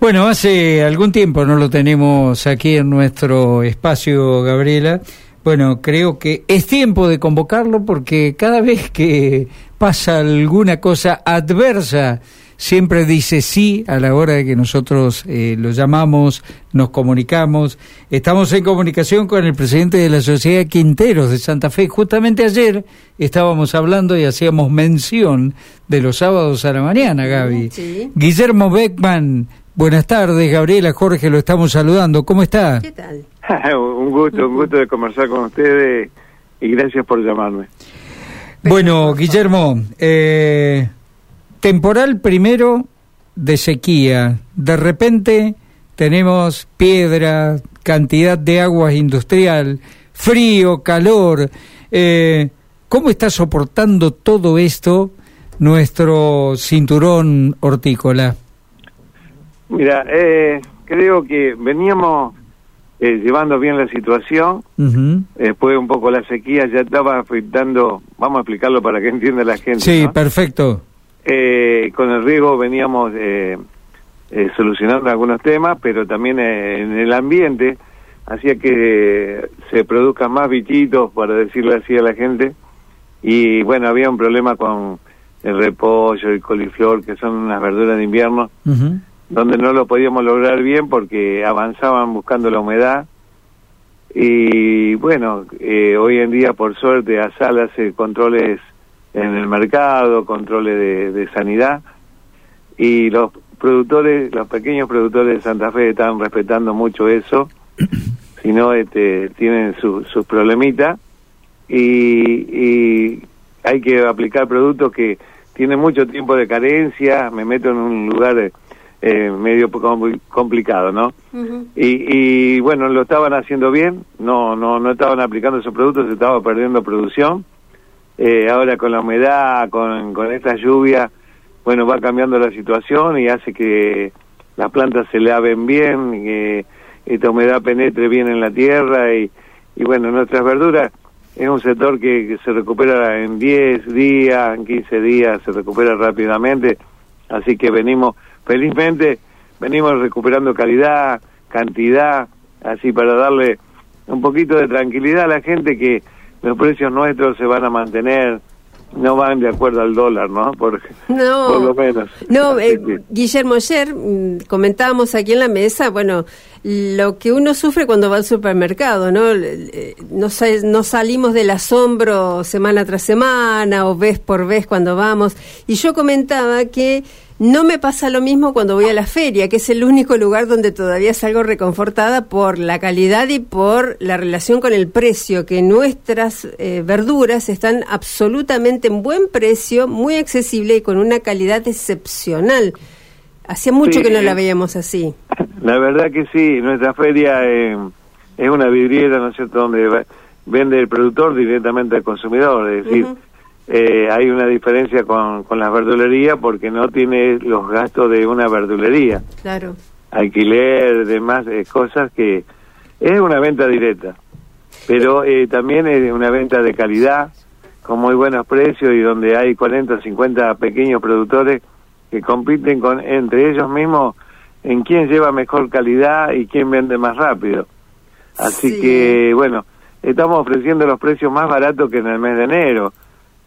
Bueno, hace algún tiempo no lo tenemos aquí en nuestro espacio, Gabriela. Bueno, creo que es tiempo de convocarlo porque cada vez que pasa alguna cosa adversa, siempre dice sí a la hora de que nosotros eh, lo llamamos, nos comunicamos. Estamos en comunicación con el presidente de la Sociedad Quinteros de Santa Fe. Justamente ayer estábamos hablando y hacíamos mención de los sábados a la mañana, Gaby. Guillermo Beckman, buenas tardes, Gabriela, Jorge, lo estamos saludando. ¿Cómo está? ¿Qué tal? un gusto, un gusto de conversar con ustedes y gracias por llamarme. Bueno, Guillermo, eh, temporal primero de sequía, de repente tenemos piedra, cantidad de agua industrial, frío, calor. Eh, ¿Cómo está soportando todo esto nuestro cinturón hortícola? Mira, eh, creo que veníamos eh, llevando bien la situación. Después un poco la sequía ya estaba afectando, vamos a explicarlo para que entienda la gente. Sí, perfecto. Eh, con el riego veníamos eh, eh, solucionando algunos temas, pero también en el ambiente hacía que se produzcan más bichitos, para decirlo así a la gente. Y bueno, había un problema con el repollo, el coliflor, que son unas verduras de invierno donde no lo podíamos lograr bien porque avanzaban buscando la humedad. Y bueno, eh, hoy en día, por suerte, ASAL hace controles en el mercado, controles de, sanidad, y los productores, los pequeños productores de Santa Fe están respetando mucho eso, si no este, tienen sus su problemitas, y, y hay que aplicar productos que tienen mucho tiempo de carencia, me meto en un lugar eh, medio complicado, ¿no? y, y, bueno, lo estaban haciendo bien, no no no estaban aplicando esos productos, se estaba perdiendo producción. Eh, ahora con la humedad, con, con esta lluvia, bueno, va cambiando la situación y hace que las plantas se laven bien, que esta humedad penetre bien en la tierra y, y bueno, nuestras verduras es un sector que, que se recupera en 10 días, en 15 días, se recupera rápidamente, así que venimos felizmente venimos recuperando calidad, cantidad, así para darle un poquito de tranquilidad a la gente que los precios nuestros se van a mantener, no van de acuerdo al dólar, ¿no? Por, no, lo menos. No, eh, Guillermo, ayer mm, comentábamos aquí en la mesa, bueno, lo que uno sufre cuando va al supermercado, ¿no? No, no salimos del asombro semana tras semana o vez por vez cuando vamos. Y yo comentaba que no me pasa lo mismo cuando voy a la feria, que es el único lugar donde todavía salgo reconfortada por la calidad y por la relación con el precio, que nuestras eh, verduras están absolutamente en buen precio, muy accesible y con una calidad excepcional. Hacía mucho que no la veíamos así. La verdad que sí, nuestra feria eh, es una vidriera, ¿no es cierto?, donde vende el productor directamente al consumidor, es decir, eh, hay una diferencia con, con las verdulerías porque no tiene los gastos de una verdulería. Claro. Alquiler, demás eh, cosas que es una venta directa, pero eh, también es una venta de calidad, con muy buenos precios y donde hay 40 o 50 pequeños productores que compiten con entre ellos mismos en quién lleva mejor calidad y quién vende más rápido. Así que, bueno, estamos ofreciendo los precios más baratos que en el mes de enero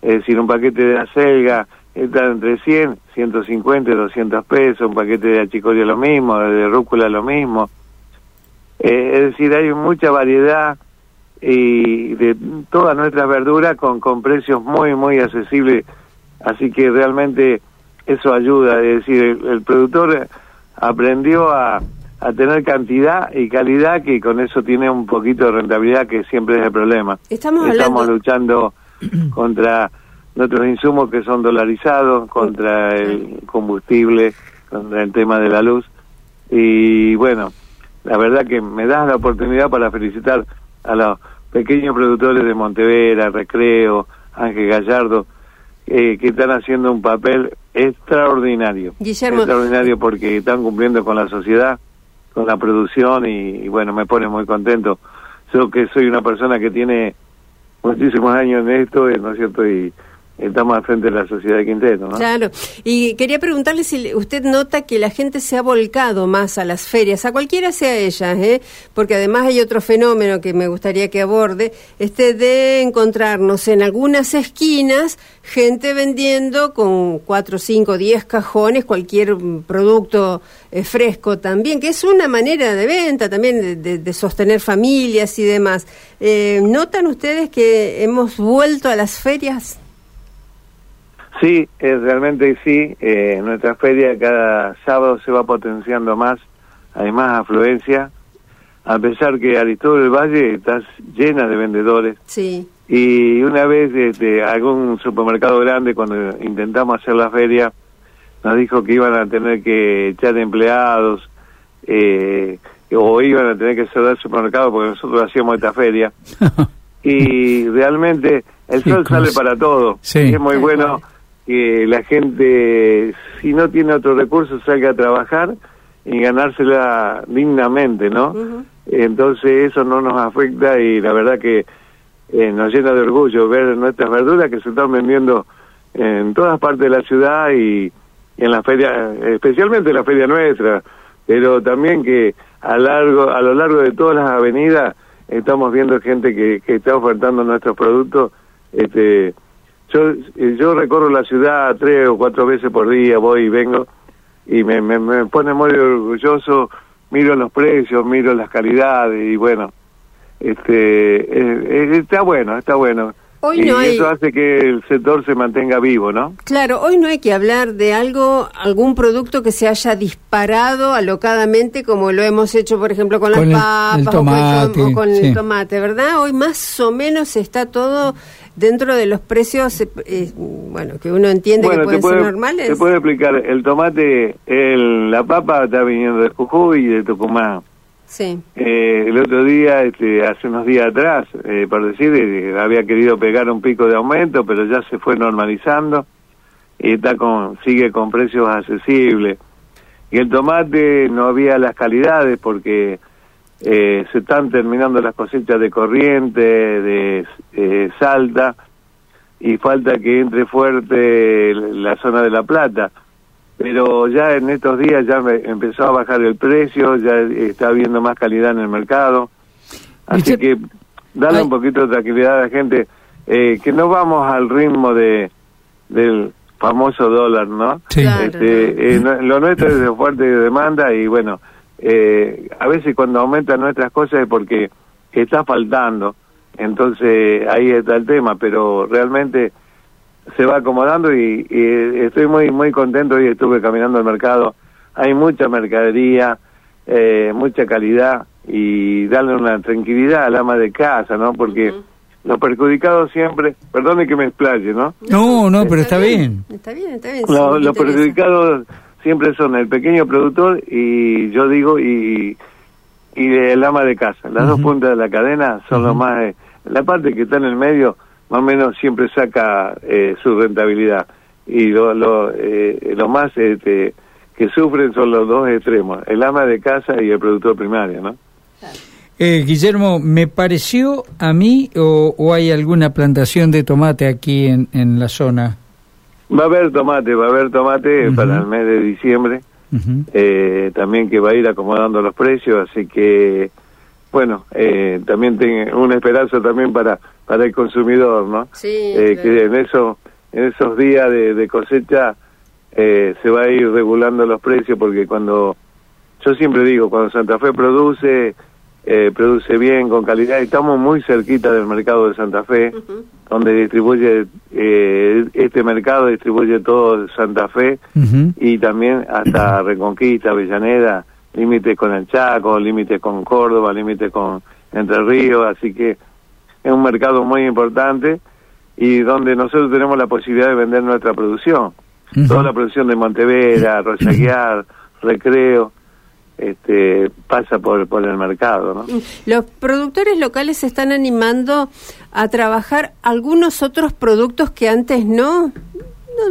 es decir, un paquete de acelga está entre 100, 150 y 200 pesos, un paquete de achicoria lo mismo, de rúcula lo mismo. Eh, es decir, hay mucha variedad y de todas nuestras verduras con, con precios muy, muy accesibles, así que realmente eso ayuda, es decir, el, productor aprendió a, a tener cantidad y calidad que con eso tiene un poquito de rentabilidad que siempre es el problema. Estamos, Estamos luchando contra nuestros insumos que son dolarizados, contra el combustible, contra el tema de la luz. Y bueno, la verdad que me das la oportunidad para felicitar a los pequeños productores de Montevera, Recreo, Ángel Gallardo, eh, que están haciendo un papel extraordinario. Extraordinario porque están cumpliendo con la sociedad, con la producción y bueno, me pone muy contento. Yo que soy una persona que tiene muchísimos años en esto, ¿no es cierto? Y, estamos al frente de la sociedad de Quintero, ¿no? Claro. Y quería preguntarle si usted nota que la gente se ha volcado más a las ferias, a cualquiera sea ella, ¿eh? porque además hay otro fenómeno que me gustaría que aborde, este de encontrarnos en algunas esquinas gente vendiendo con cuatro, cinco, diez cajones cualquier producto eh, fresco también, que es una manera de venta también de, sostener familias y demás. Eh, ¿Notan ustedes que hemos vuelto a las ferias? Sí, realmente sí. Eh, nuestra feria cada sábado se va potenciando más, hay más afluencia, a pesar que Aristóbulo del Valle está llena de vendedores. Sí. Y una vez este, algún supermercado grande, cuando intentamos hacer la feria, nos dijo que iban a tener que echar empleados eh, o iban a tener que cerrar el supermercado porque nosotros hacíamos esta feria. y realmente el sol sale para todo. Sí. es muy bueno que la gente, si no tiene otro recurso, salga a trabajar y ganársela dignamente, ¿no? Entonces eso no nos afecta y la verdad que eh, nos llena de orgullo ver nuestras verduras que se están vendiendo en todas partes de la ciudad y, en la feria, especialmente en la feria nuestra, pero también que a largo a lo largo de todas las avenidas estamos viendo gente que, que está ofertando nuestros productos este yo, yo recorro la ciudad tres o cuatro veces por día, voy y vengo, y me, me, pone muy orgulloso, miro los precios, miro las calidades, y bueno, este eh, eh, está bueno, está bueno. Hoy no y eso hace que el sector se mantenga vivo, ¿no? Claro, hoy no hay que hablar de algo, algún producto que se haya disparado alocadamente, como lo hemos hecho, por ejemplo, con, las papas o con, el tomate, ¿verdad? Hoy más o menos está todo dentro de los precios, eh, bueno, que uno entiende que pueden ser normales. Te puedo explicar, el tomate, el, la papa está viniendo de Jujuy y de Tucumán. Sí. Eh, el otro día, este, hace unos días atrás, eh, por decir, eh, había querido pegar un pico de aumento, pero ya se fue normalizando y está con, sigue con precios accesibles. Y el tomate no había las calidades porque eh, se están terminando las cosechas de corriente, de eh, Salta, y falta que entre fuerte la zona de La Plata. Pero ya en estos días ya empezó a bajar el precio, ya está habiendo más calidad en el mercado. Así que dale un poquito de tranquilidad a la gente, eh, que no vamos al ritmo de del famoso dólar, ¿no? Este, lo nuestro es de fuerte demanda y bueno, eh, a veces cuando aumentan nuestras cosas es porque está faltando, entonces ahí está el tema, pero realmente se va acomodando y, estoy muy muy contento, hoy estuve caminando el mercado, hay mucha mercadería, eh, mucha calidad y darle una tranquilidad al ama de casa, ¿no? Porque los perjudicados siempre, perdone que me explaye, ¿no? No, no, pero está bien. Está bien, está bien. los perjudicados siempre son el pequeño productor y yo digo y y el ama de casa. Las dos puntas de la cadena son lo más... Eh, la parte que está en el medio más o menos siempre saca eh, su rentabilidad y lo, lo, eh, lo más este, que sufren son los dos extremos, el ama de casa y el productor primario, ¿no? Guillermo, me pareció a mí o, o, hay alguna plantación de tomate aquí en, en la zona. Va a haber tomate, va a haber tomate para el mes de diciembre, eh, también que va a ir acomodando los precios, así que, bueno, eh, también tengo una esperanza también para para el consumidor, ¿no? Sí. Eh, que en, eso, en esos días de, de cosecha eh, se va a ir regulando los precios, porque cuando, yo siempre digo, cuando Santa Fe produce eh, produce bien, con calidad. Estamos muy cerquita del mercado de Santa Fe, donde distribuye, eh, este mercado distribuye todo Santa Fe y también hasta Reconquista, Avellaneda, límites con el Chaco, límites con Córdoba, límites con Entre Ríos, así que es un mercado muy importante y donde nosotros tenemos la posibilidad de vender nuestra producción. Toda la producción de Montevera, Rosaguiar, Recreo, este, pasa por, por el mercado. ¿no? Los productores locales se están animando a trabajar algunos otros productos que antes no.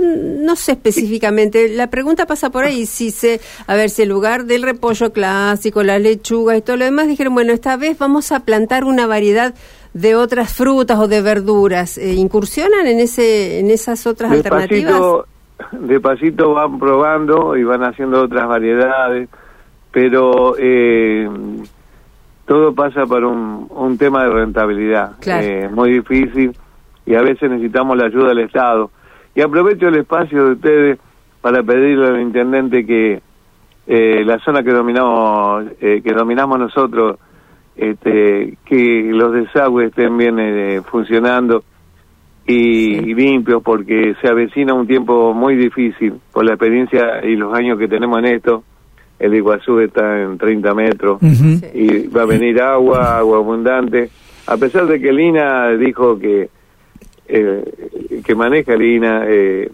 No, sé específicamente, la pregunta pasa por ahí, si se, a ver, si el lugar del repollo clásico, la lechuga y todo lo demás, dijeron, bueno, esta vez vamos a plantar una variedad de otras frutas o de verduras. Eh, ¿Incursionan en ese en esas otras alternativas? Despacito van probando y van haciendo otras variedades, pero eh, todo pasa por un, un tema de rentabilidad. Claro. muy difícil y a veces necesitamos la ayuda del Estado. Y aprovecho el espacio de ustedes para pedirle al intendente que eh, la zona que dominamos eh, que dominamos nosotros este, que los desagües estén bien eh, funcionando y, y, limpios porque se avecina un tiempo muy difícil por la experiencia y los años que tenemos en esto el Iguazú está en 30 metros y va a venir agua agua abundante. A pesar de que Lina dijo que eh, que maneja Lina eh,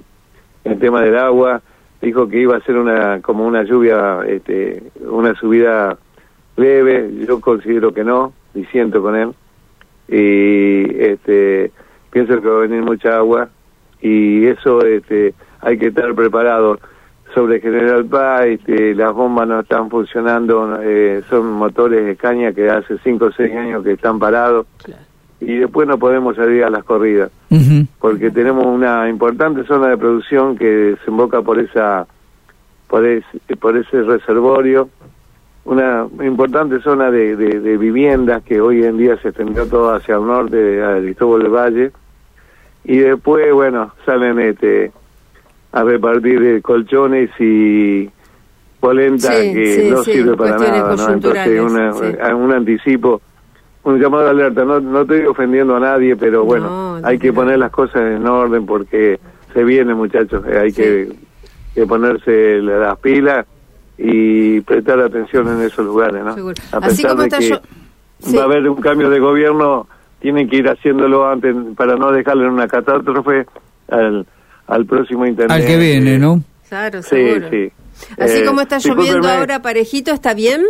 el tema del agua dijo que iba a ser una como una lluvia este una subida leve. Yo considero que no disiento con él. Y este pienso que va a venir mucha agua y eso este hay que estar preparado sobre General Paz este, las bombas no están funcionando eh, son motores de caña que hace 5 o 6 años que están parados claro y después no podemos salir a las corridas. Porque tenemos una importante zona de producción que desemboca por esa por ese, por ese reservorio una importante zona de, de, viviendas que hoy en día se extendió todo hacia el norte a Cristóbal del Valle. Y después bueno salen este a repartir colchones y polenta que no sirve para nada ¿no? entonces un anticipo un llamado de alerta. No, no estoy ofendiendo a nadie, pero bueno, hay que poner las cosas en orden porque se viene, muchachos. Eh, hay que, ponerse las pilas y prestar atención en esos lugares, ¿no? A pesar de que va a haber un cambio de gobierno, tienen que ir haciéndolo antes para no dejarle en una catástrofe al, al próximo intendente. Al que viene, ¿no? Claro, seguro. Sí, sí. Así como está eh, lloviendo ahora parejito, ¿está bien?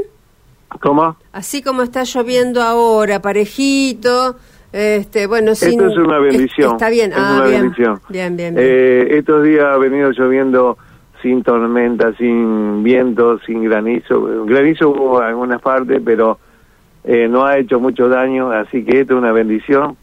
¿Cómo? Así como está lloviendo ahora, parejito, este, bueno, sin, Esto es una bendición. está bien, es ah, una bien, bendición. Bien, bien, Eh, estos días ha venido lloviendo sin tormenta, sin viento, sin granizo. Granizo hubo en algunas partes, pero eh, no ha hecho mucho daño, así que esto es una bendición.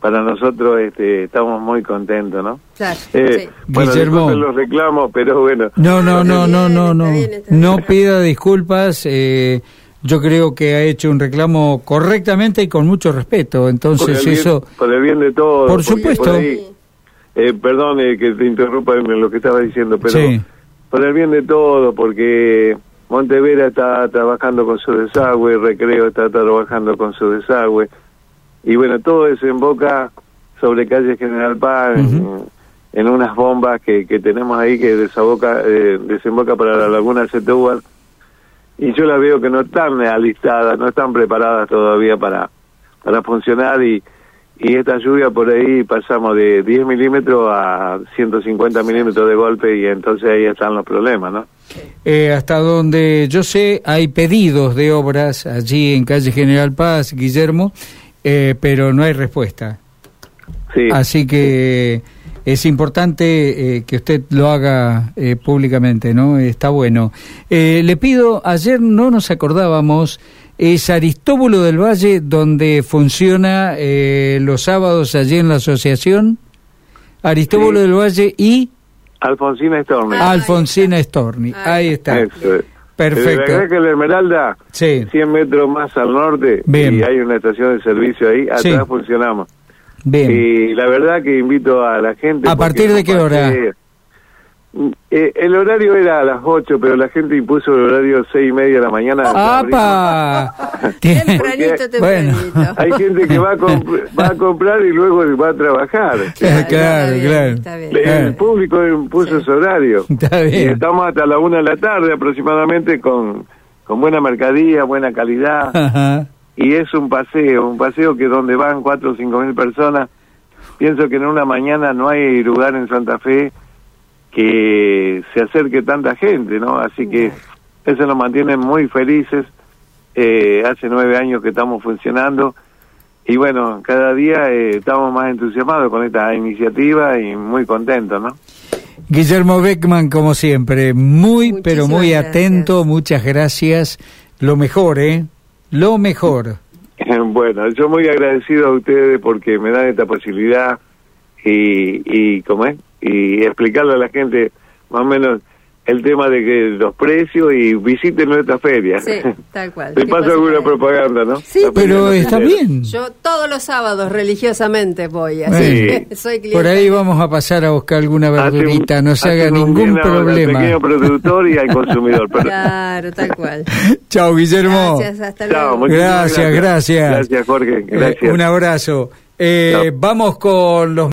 Para nosotros este, estamos muy contentos, ¿no? Claro, eh, sí. Bueno, Guillermo. los reclamo, pero bueno. No, no, no, no, no, no. Está bien, está bien. No pida disculpas. Eh, yo creo que ha hecho un reclamo correctamente y con mucho respeto. por Entonces el bien, eso, por el bien de todos. Por supuesto. ahí- eh, perdón eh, que te interrumpa en lo que estaba diciendo, pero Sí. por el bien de todos, porque Montevera está trabajando con su desagüe, Recreo está trabajando con su desagüe, y bueno, todo desemboca sobre calle General Paz, en- en, unas bombas que, que tenemos ahí que desaboca, eh, desemboca para la laguna Setúbal, y yo la veo que no están alistadas, no están preparadas todavía para, para funcionar. Y, y esta lluvia por ahí pasamos de 10 milímetros a 150 milímetros de golpe y entonces ahí están los problemas, ¿no? eh, hasta donde yo sé, hay pedidos de obras allí en calle General Paz, Guillermo, eh, pero no hay respuesta. Sí, Así que es importante eh, que usted lo haga eh, públicamente, ¿no? Está bueno. Eh, le pido, ayer no nos acordábamos, es Aristóbulo del Valle donde funciona eh, los sábados allí en la asociación. Aristóbulo Sí. del Valle y Alfonsina Storni. Alfonsina Storni. Ahí está. Eso es. Perfecto. La verdad que la Esmeralda, Sí. 100 metros más al norte, Bien. y hay una estación de servicio ahí, atrás Sí. funcionamos. Bien. Y la verdad que invito a la gente... ¿A partir de qué hora? Eh, el horario era a las 8, pero la gente impuso el horario seis y media de la mañana. ¡Apa! Tempranito, Bueno. Hay gente que va a, comp- va a comprar y luego va a trabajar. Claro, está bien, claro. está bien. El público impuso ese horario. Está Y estamos hasta la una de la tarde aproximadamente con, con buena mercadía, buena calidad. Ajá. Y es un paseo, un paseo que donde van cuatro o cinco mil personas. Pienso que en una mañana no hay lugar en Santa Fe que se acerque tanta gente, ¿no? Así que eso nos mantiene muy felices. Eh, hace nueve años que estamos funcionando y bueno, cada día eh, estamos más entusiasmados con esta iniciativa y muy contentos, ¿no? Guillermo Beckman, como siempre, muy, pero muy gracias. atento, muchas gracias. Lo mejor, ¿eh? Lo mejor. Bueno, Bueno, yo muy agradecido a ustedes porque me dan esta posibilidad y, y ¿cómo es? Y explicarle a la gente más o menos el tema de que los precios y visiten nuestra feria. Sí, tal cual. Te ¿Qué paso cosa alguna propaganda, ¿no? Sí, La Pero feria está bien. Yo todos los sábados religiosamente voy, así Sí. que soy cliente. Por ahí vamos a pasar a buscar alguna Hace verdurita, no se haga ningún bien al problema. pequeño productor y al consumidor. Pero- Claro, tal cual. Chao, Guillermo. Gracias, hasta Chao, luego. Gracias, gracias. Gracias, Jorge. Eh, Gracias. un abrazo. Eh, vamos con los